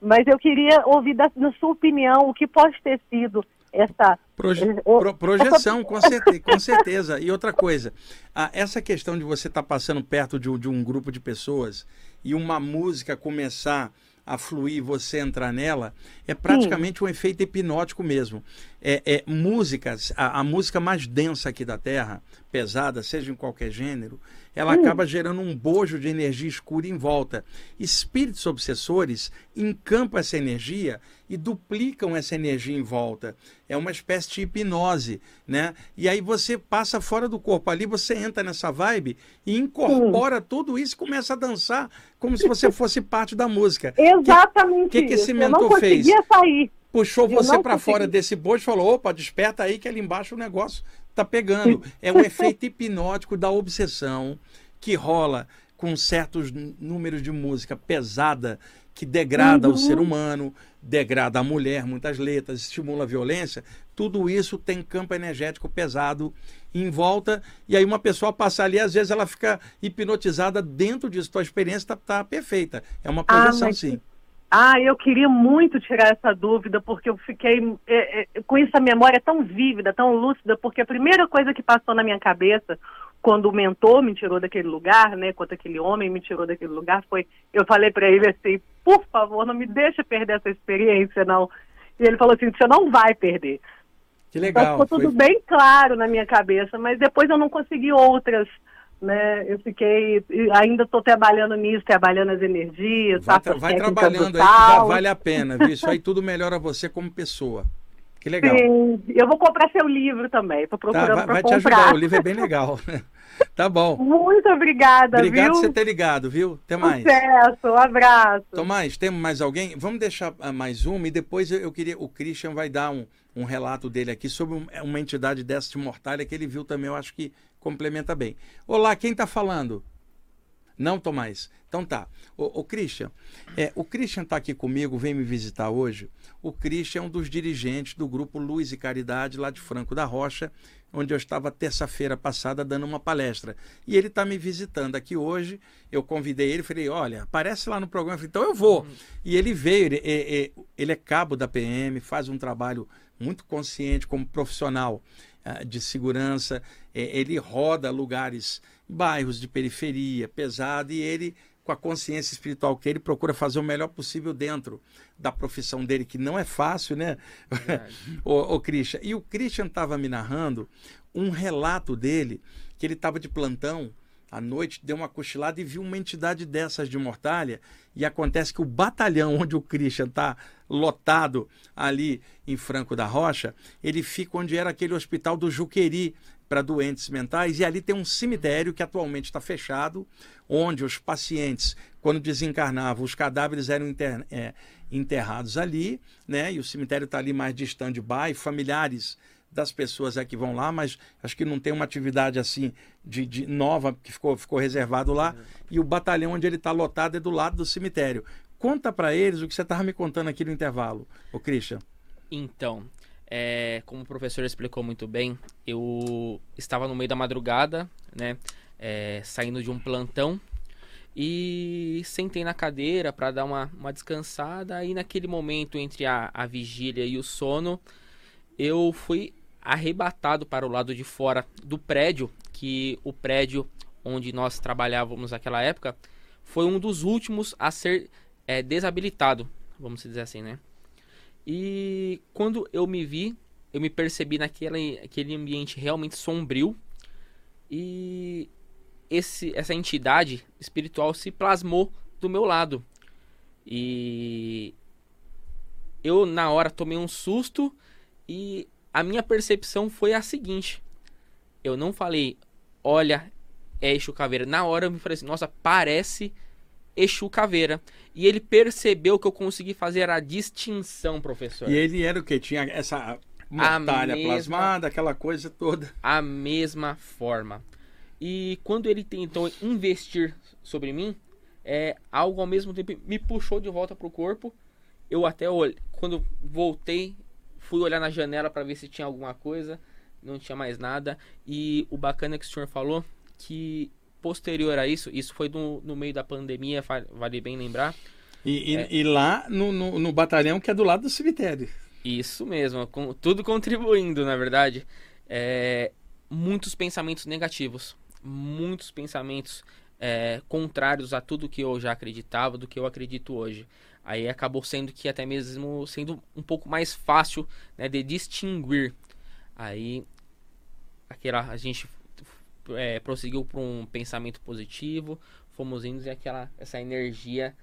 mas eu queria ouvir da, na sua opinião o que pode ter sido essa Proje- o- pro- projeção, *laughs* com, certe- com certeza. E outra coisa, ah, essa questão de você estar passando perto de, um- de um grupo de pessoas e uma música começar a fluir e você entrar nela, é praticamente um efeito hipnótico mesmo. É, é músicas, a, a música mais densa aqui da Terra, pesada, seja em qualquer gênero, ela acaba gerando um bojo de energia escura em volta. Espíritos obsessores encampam essa energia e duplicam essa energia em volta. É uma espécie de hipnose, né? E aí você passa fora do corpo ali, você entra nessa vibe e incorpora tudo isso e começa a dançar como se você fosse parte da música. *laughs* Exatamente que que esse isso. eu não mentor fez? sair. Puxou Eu você para fora desse bojo e falou: opa, desperta aí que ali embaixo o negócio tá pegando. É um efeito hipnótico da obsessão que rola com certos números de música pesada que degrada Uhum. o ser humano, degrada a mulher, muitas letras, estimula a violência. Tudo isso tem campo energético pesado em volta. E aí uma pessoa passa ali, às vezes ela fica hipnotizada dentro disso. Tua experiência está perfeita. É uma projeção, mas sim. Ah, eu queria muito tirar essa dúvida, porque eu fiquei é, é, com essa memória tão vívida, tão lúcida, porque a primeira coisa que passou na minha cabeça quando o mentor me tirou daquele lugar, né, quando aquele homem me tirou daquele lugar, foi, eu falei para ele assim, por favor, não me deixe perder essa experiência, não. E ele falou assim, você não vai perder. Que legal. Então ficou tudo foi... bem claro na minha cabeça, mas depois eu não consegui outras né? Eu fiquei, ainda estou trabalhando nisso, trabalhando as energias. Vai, tra vai trabalhando aí já vale a pena, viu? Isso aí tudo melhora você como pessoa. Que legal. Sim, eu vou comprar seu livro também, estou procurando tá, vai, vai te ajudar, o livro é bem legal. *laughs* tá bom. Muito obrigada, Obrigado viu? por você ter ligado, viu? Até mais. Sucesso, um abraço. Tomás, temos mais alguém? Vamos deixar ah, mais uma e depois eu queria, o Christian vai dar um, um relato dele aqui sobre uma entidade dessa de mortalha que ele viu também, eu acho que complementa bem. Olá, quem está falando? Não, Tomás. Então tá. O, o Christian, é, o Christian está aqui comigo, vem me visitar hoje. O Christian é um dos dirigentes do grupo Luz e Caridade lá de Franco da Rocha, onde eu estava terça-feira passada dando uma palestra. E ele está me visitando aqui hoje. Eu convidei ele, falei: olha, aparece lá no programa. Falei, então eu vou. Uhum. E ele veio, ele, ele, ele é cabo da PM, faz um trabalho muito consciente como profissional de segurança. É, ele roda lugares, bairros de periferia, pesado, e ele, com a consciência espiritual que ele procura fazer o melhor possível dentro da profissão dele, que não é fácil, né? o, o *laughs* Christian. E o Christian estava me narrando um relato dele, que ele estava de plantão à noite, deu uma cochilada e viu uma entidade dessas de mortalha. E acontece que o batalhão onde o Christian está lotado ali em Franco da Rocha, ele fica onde era aquele hospital do Juqueri, para doentes mentais, e ali tem um cemitério que atualmente está fechado, onde os pacientes, quando desencarnavam, os cadáveres eram inter, é, enterrados ali, né? E o cemitério está ali mais de stand-by, familiares das pessoas é que vão lá, mas acho que não tem uma atividade assim de, de nova que ficou, ficou reservado lá. E o batalhão onde ele está lotado é do lado do cemitério. Conta para eles o que você estava me contando aqui no intervalo, o Christian. Então, é, como o professor explicou muito bem, eu estava no meio da madrugada, né, é, saindo de um plantão e sentei na cadeira para dar uma, uma descansada. E naquele momento entre a, a vigília e o sono, eu fui arrebatado para o lado de fora do prédio, que o prédio onde nós trabalhávamos naquela época foi um dos últimos a ser é, desabilitado, vamos dizer assim, né? E quando eu me vi, eu me percebi naquele aquele ambiente realmente sombrio e esse, essa entidade espiritual se plasmou do meu lado. E eu na hora tomei um susto e a minha percepção foi a seguinte: eu não falei, olha, é Exu Caveira. Na hora eu me falei assim, nossa, parece Exu Caveira. E ele percebeu que eu consegui fazer a distinção, professor. E ele era o que? Tinha essa mortalha mesma, plasmada, aquela coisa toda. A mesma forma. E quando ele tentou investir sobre mim, é, algo ao mesmo tempo me puxou de volta pro corpo. Eu até olhei, quando voltei, fui olhar na janela para ver se tinha alguma coisa, não tinha mais nada. E o bacana que o senhor falou que posterior a isso, isso foi no, no meio da pandemia, vale bem lembrar. E, é, e lá no, no, no, batalhão que é do lado do cemitério. Isso mesmo, com, tudo contribuindo, na verdade. É, muitos pensamentos negativos, muitos pensamentos é, contrários a tudo que eu já acreditava, do que eu acredito hoje. Aí acabou sendo que até mesmo sendo um pouco mais fácil né, de distinguir. Aí aquela a gente é, prosseguiu para um pensamento positivo, fomos indo e aquela essa energia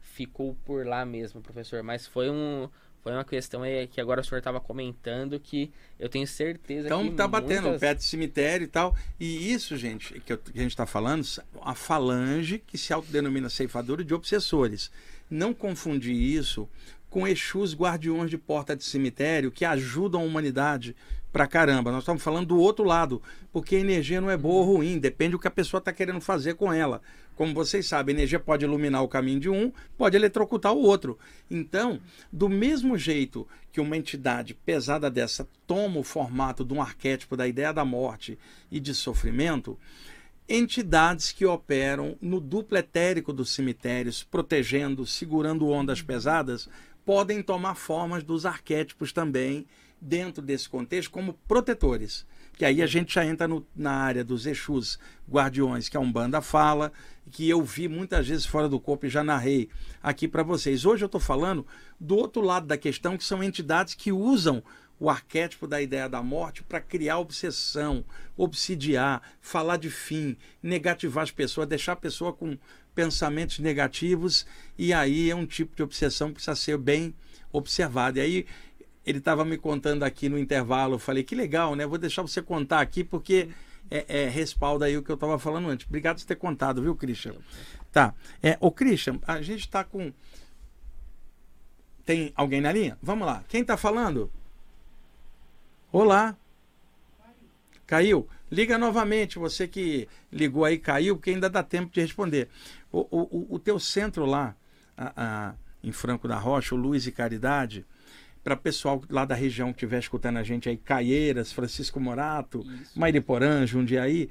ficou por lá mesmo, professor. Mas foi um foi uma questão aí que agora o senhor estava comentando que eu tenho certeza então, que. Então tá batendo muitas... perto do cemitério e tal. E isso, gente, que, eu, que a gente está falando, a falange que se autodenomina ceifadora de obsessores. Não confundir isso com Exus guardiões de porta de cemitério que ajudam a humanidade pra caramba. Nós estamos falando do outro lado, porque energia não é boa ou ruim, depende do que a pessoa está querendo fazer com ela. Como vocês sabem, energia pode iluminar o caminho de um, pode eletrocutar o outro. Então, do mesmo jeito que uma entidade pesada dessa toma o formato de um arquétipo da ideia da morte e de sofrimento, entidades que operam no duplo etérico dos cemitérios, protegendo, segurando ondas pesadas, podem tomar formas dos arquétipos também dentro desse contexto como protetores. Que aí a gente já entra no, na área dos Exus guardiões, que a Umbanda fala, que eu vi muitas vezes fora do corpo e já narrei aqui para vocês. Hoje eu estou falando do outro lado da questão, que são entidades que usam o arquétipo da ideia da morte para criar obsessão, obsidiar, falar de fim, negativar as pessoas, deixar a pessoa com pensamentos negativos, e aí é um tipo de obsessão que precisa ser bem observado. E aí ele estava me contando aqui no intervalo, eu falei, que legal, né? Vou deixar você contar aqui, porque é, é respalda aí o que eu estava falando antes. Obrigado por ter contado, viu, Christian? Tá. É, ô, Christian, a gente está com. Tem alguém na linha? Vamos lá. Quem está falando? Olá. Caiu. Liga novamente, você que ligou aí caiu, porque ainda dá tempo de responder. O, o, o teu centro lá, a, a, em Franco da Rocha, o Luz e Caridade, para pessoal lá da região que estiver escutando a gente aí, Caieiras, Francisco Morato, Isso. Mairiporã, Jundiaí,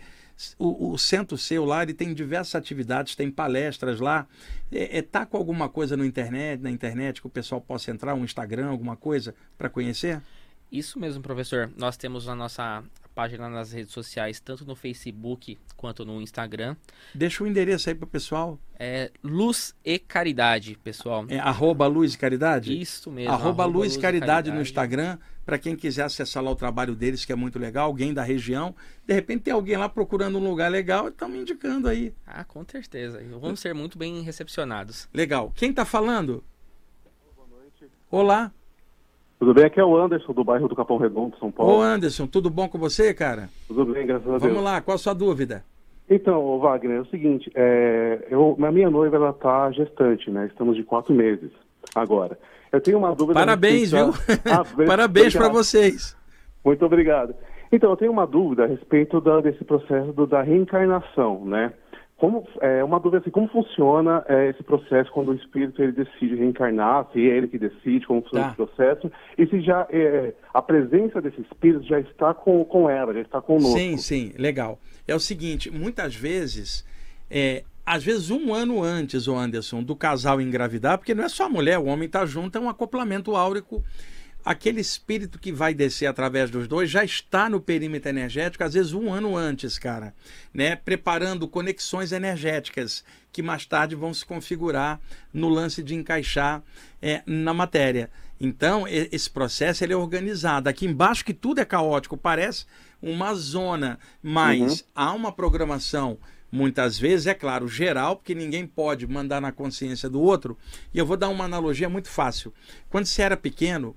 o, o, centro seu lá ele tem diversas atividades, tem palestras lá. É, é, tá com alguma coisa no internet, na internet que o pessoal possa entrar, um Instagram, alguma coisa para conhecer? Isso mesmo, professor. Nós temos a nossa página nas redes sociais, tanto no Facebook quanto no Instagram. Deixa o endereço aí pro pessoal. É Luz e Caridade, pessoal. É arroba Luz e Caridade? Isso mesmo. Arroba, arroba Luz e Caridade, Caridade no Instagram, para quem quiser acessar lá o trabalho deles, que é muito legal, alguém da região. De repente tem alguém lá procurando um lugar legal e estão me indicando aí. Ah, com certeza. Vamos ser muito bem recepcionados. Legal. Quem está falando? Boa noite. Olá. Tudo bem? Aqui é o Anderson, do bairro do Capão Redondo, São Paulo. Ô Anderson, tudo bom com você, cara? Tudo bem, graças a Deus. Vamos lá, qual a sua dúvida? Então, Wagner, é o seguinte, é, eu, a minha noiva, ela tá gestante, né? Estamos de quatro meses agora. Eu tenho uma dúvida... Parabéns, viu? *laughs* Ah, Parabéns para vocês. Muito obrigado. Então, eu tenho uma dúvida a respeito da, desse processo do, da reencarnação, né? Como, é, uma dúvida assim, como funciona é, esse processo quando o espírito ele decide reencarnar, se é ele que decide, como funciona tá. esse processo, e se já é, a presença desse espírito já está com, com ela, já está conosco. Sim, sim, legal. É o seguinte, muitas vezes, é, às vezes um ano antes, o Anderson, do casal engravidar, porque não é só a mulher, o homem está junto, é um acoplamento áurico aquele espírito que vai descer através dos dois já está no perímetro energético, às vezes um ano antes, cara, né? Preparando conexões energéticas que mais tarde vão se configurar no lance de encaixar é, na matéria. Então, esse processo ele é organizado. Aqui embaixo, que tudo é caótico, parece uma zona, mas uhum. há uma programação muitas vezes, é claro, geral, porque ninguém pode mandar na consciência do outro. E eu vou dar uma analogia muito fácil. Quando você era pequeno,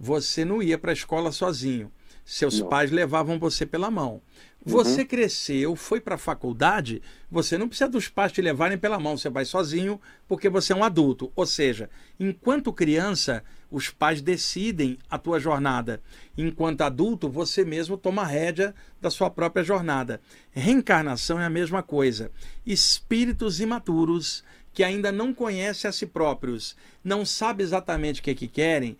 você não ia para a escola sozinho. Seus não. pais levavam você pela mão. Você uhum. cresceu, foi para a faculdade, você não precisa dos pais te levarem pela mão, você vai sozinho porque você é um adulto. Ou seja, enquanto criança, os pais decidem a tua jornada. Enquanto adulto, você mesmo toma a rédea da sua própria jornada. Reencarnação é a mesma coisa. Espíritos imaturos que ainda não conhecem a si próprios, não sabem exatamente o que, é que querem,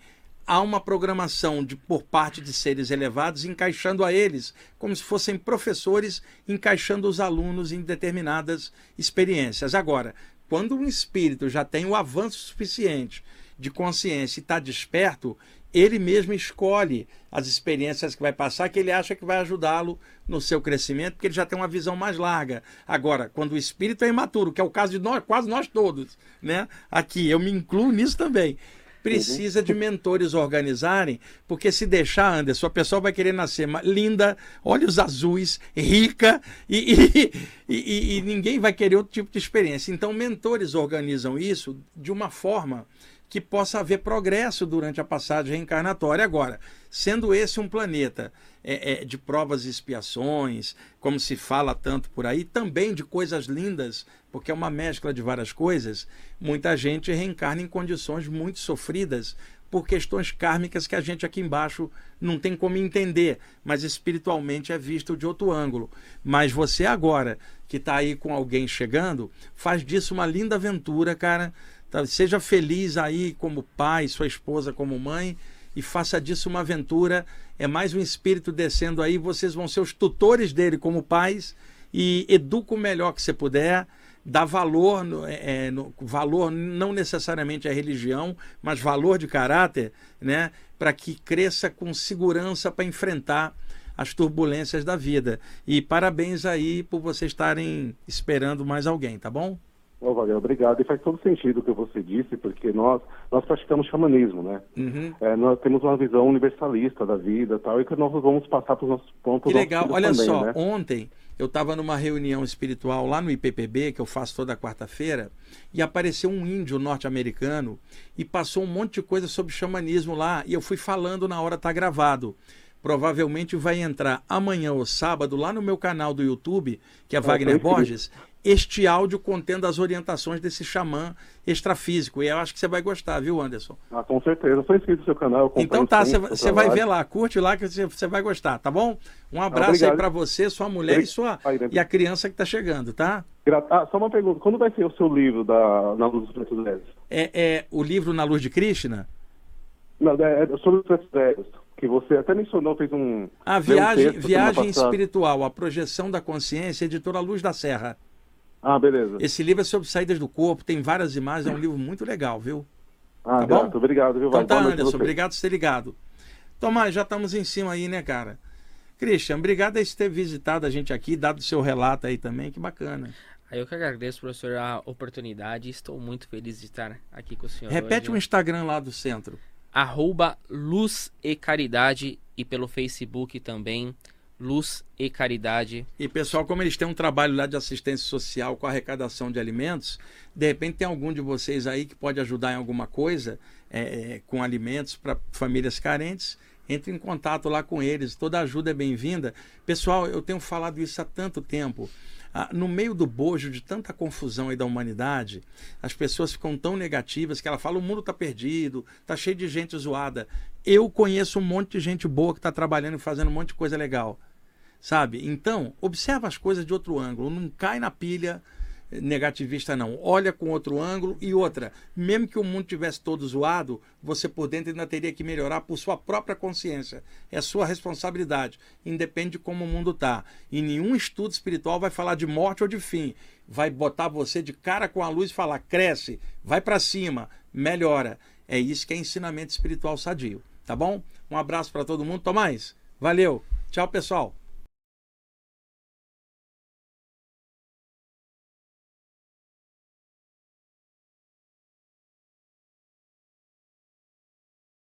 há uma programação de, por parte de seres elevados encaixando a eles, como se fossem professores encaixando os alunos em determinadas experiências. Agora, quando um espírito já tem o avanço suficiente de consciência e está desperto, ele mesmo escolhe as experiências que vai passar, que ele acha que vai ajudá-lo no seu crescimento, porque ele já tem uma visão mais larga. Agora, quando o espírito é imaturo, que é o caso de nós, quase nós todos, né? Aqui, eu me incluo nisso também precisa de mentores organizarem, porque se deixar, Anderson, a pessoa vai querer nascer linda, olhos azuis, rica, e, e, e, e, ninguém vai querer outro tipo de experiência. Então, mentores organizam isso de uma forma que possa haver progresso durante a passagem reencarnatória. Agora, sendo esse um planeta é, é, de provas e expiações, como se fala tanto por aí, também de coisas lindas, porque é uma mescla de várias coisas, muita gente reencarna em condições muito sofridas por questões kármicas que a gente aqui embaixo não tem como entender, mas espiritualmente é visto de outro ângulo. Mas você agora, que está aí com alguém chegando, faz disso uma linda aventura, cara Tá? Seja feliz aí como pai, sua esposa como mãe e faça disso uma aventura. É mais um espírito descendo aí, vocês vão ser os tutores dele como pais e educa o melhor que você puder, dá valor, no, é, é no, valor não necessariamente a religião, mas valor de caráter, né, para que cresça com segurança para enfrentar as turbulências da vida. E parabéns aí por vocês estarem esperando mais alguém, tá bom? Oh, valeu, obrigado. E faz todo sentido o que você disse, porque nós, nós praticamos xamanismo, né? Uhum. É, nós temos uma visão universalista da vida tal, e que nós vamos passar para os nossos pontos. Que legal. Olha também, só, né? ontem eu estava numa reunião espiritual lá no IPPB, que eu faço toda quarta-feira, e apareceu um índio norte-americano e passou um monte de coisa sobre xamanismo lá, e eu fui falando na hora tá gravado provavelmente vai entrar amanhã ou sábado lá no meu canal do YouTube, que é ah, Wagner Borges, este áudio contendo as orientações desse xamã extrafísico. E eu acho que você vai gostar, viu, Anderson? Ah, com certeza. Eu sou inscrito no seu canal. Então tá, você vai ver lá, curte lá que você vai gostar, tá bom? Um abraço ah, aí para você, sua mulher e, sua, e a criança que está chegando, tá? Ah, só uma pergunta. Quando vai ser o seu livro da, Na Luz dos Pretos Velhos? É, é o livro Na Luz de Krishna? Não, é, é sobre os Pretos Velhos que você até mencionou, fez um. A viagem, um viagem espiritual, a projeção da consciência, editora Luz da Serra. Ah, beleza. Esse livro é sobre saídas do corpo, tem várias imagens, é um livro muito legal, viu? Ah, tá bom? obrigado, viu? Então tá, Anderson, obrigado por ter ligado. Tomás, já estamos em cima aí, né, cara? Christian, obrigado por ter visitado a gente aqui, dado o seu relato aí também, que bacana. Eu que agradeço, professor, a oportunidade. Estou muito feliz de estar aqui com o senhor. Repete hoje. o Instagram lá do centro arroba Luz e Caridade e pelo Facebook também, Luz e Caridade. E pessoal, como eles têm um trabalho lá de assistência social com arrecadação de alimentos, de repente tem algum de vocês aí que pode ajudar em alguma coisa é, é com alimentos para famílias carentes, entre em contato lá com eles. Toda ajuda é bem-vinda. Pessoal, eu tenho falado isso há tanto tempo. Ah, no meio do bojo de tanta confusão aí da humanidade, as pessoas ficam tão negativas que ela fala: o mundo está perdido, está cheio de gente zoada. Eu conheço um monte de gente boa que está trabalhando e fazendo um monte de coisa legal. Sabe? Então, observa as coisas de outro ângulo, não cai na pilha negativista não. Olha com outro ângulo e outra. Mesmo que o mundo tivesse todo zoado, você por dentro ainda teria que melhorar por sua própria consciência. É sua responsabilidade. Independe de como o mundo está. E nenhum estudo espiritual vai falar de morte ou de fim. Vai botar você de cara com a luz e falar: cresce, vai para cima, melhora. É isso que é ensinamento espiritual sadio. Tá bom? Um abraço para todo mundo. Tomás, valeu. Tchau, pessoal.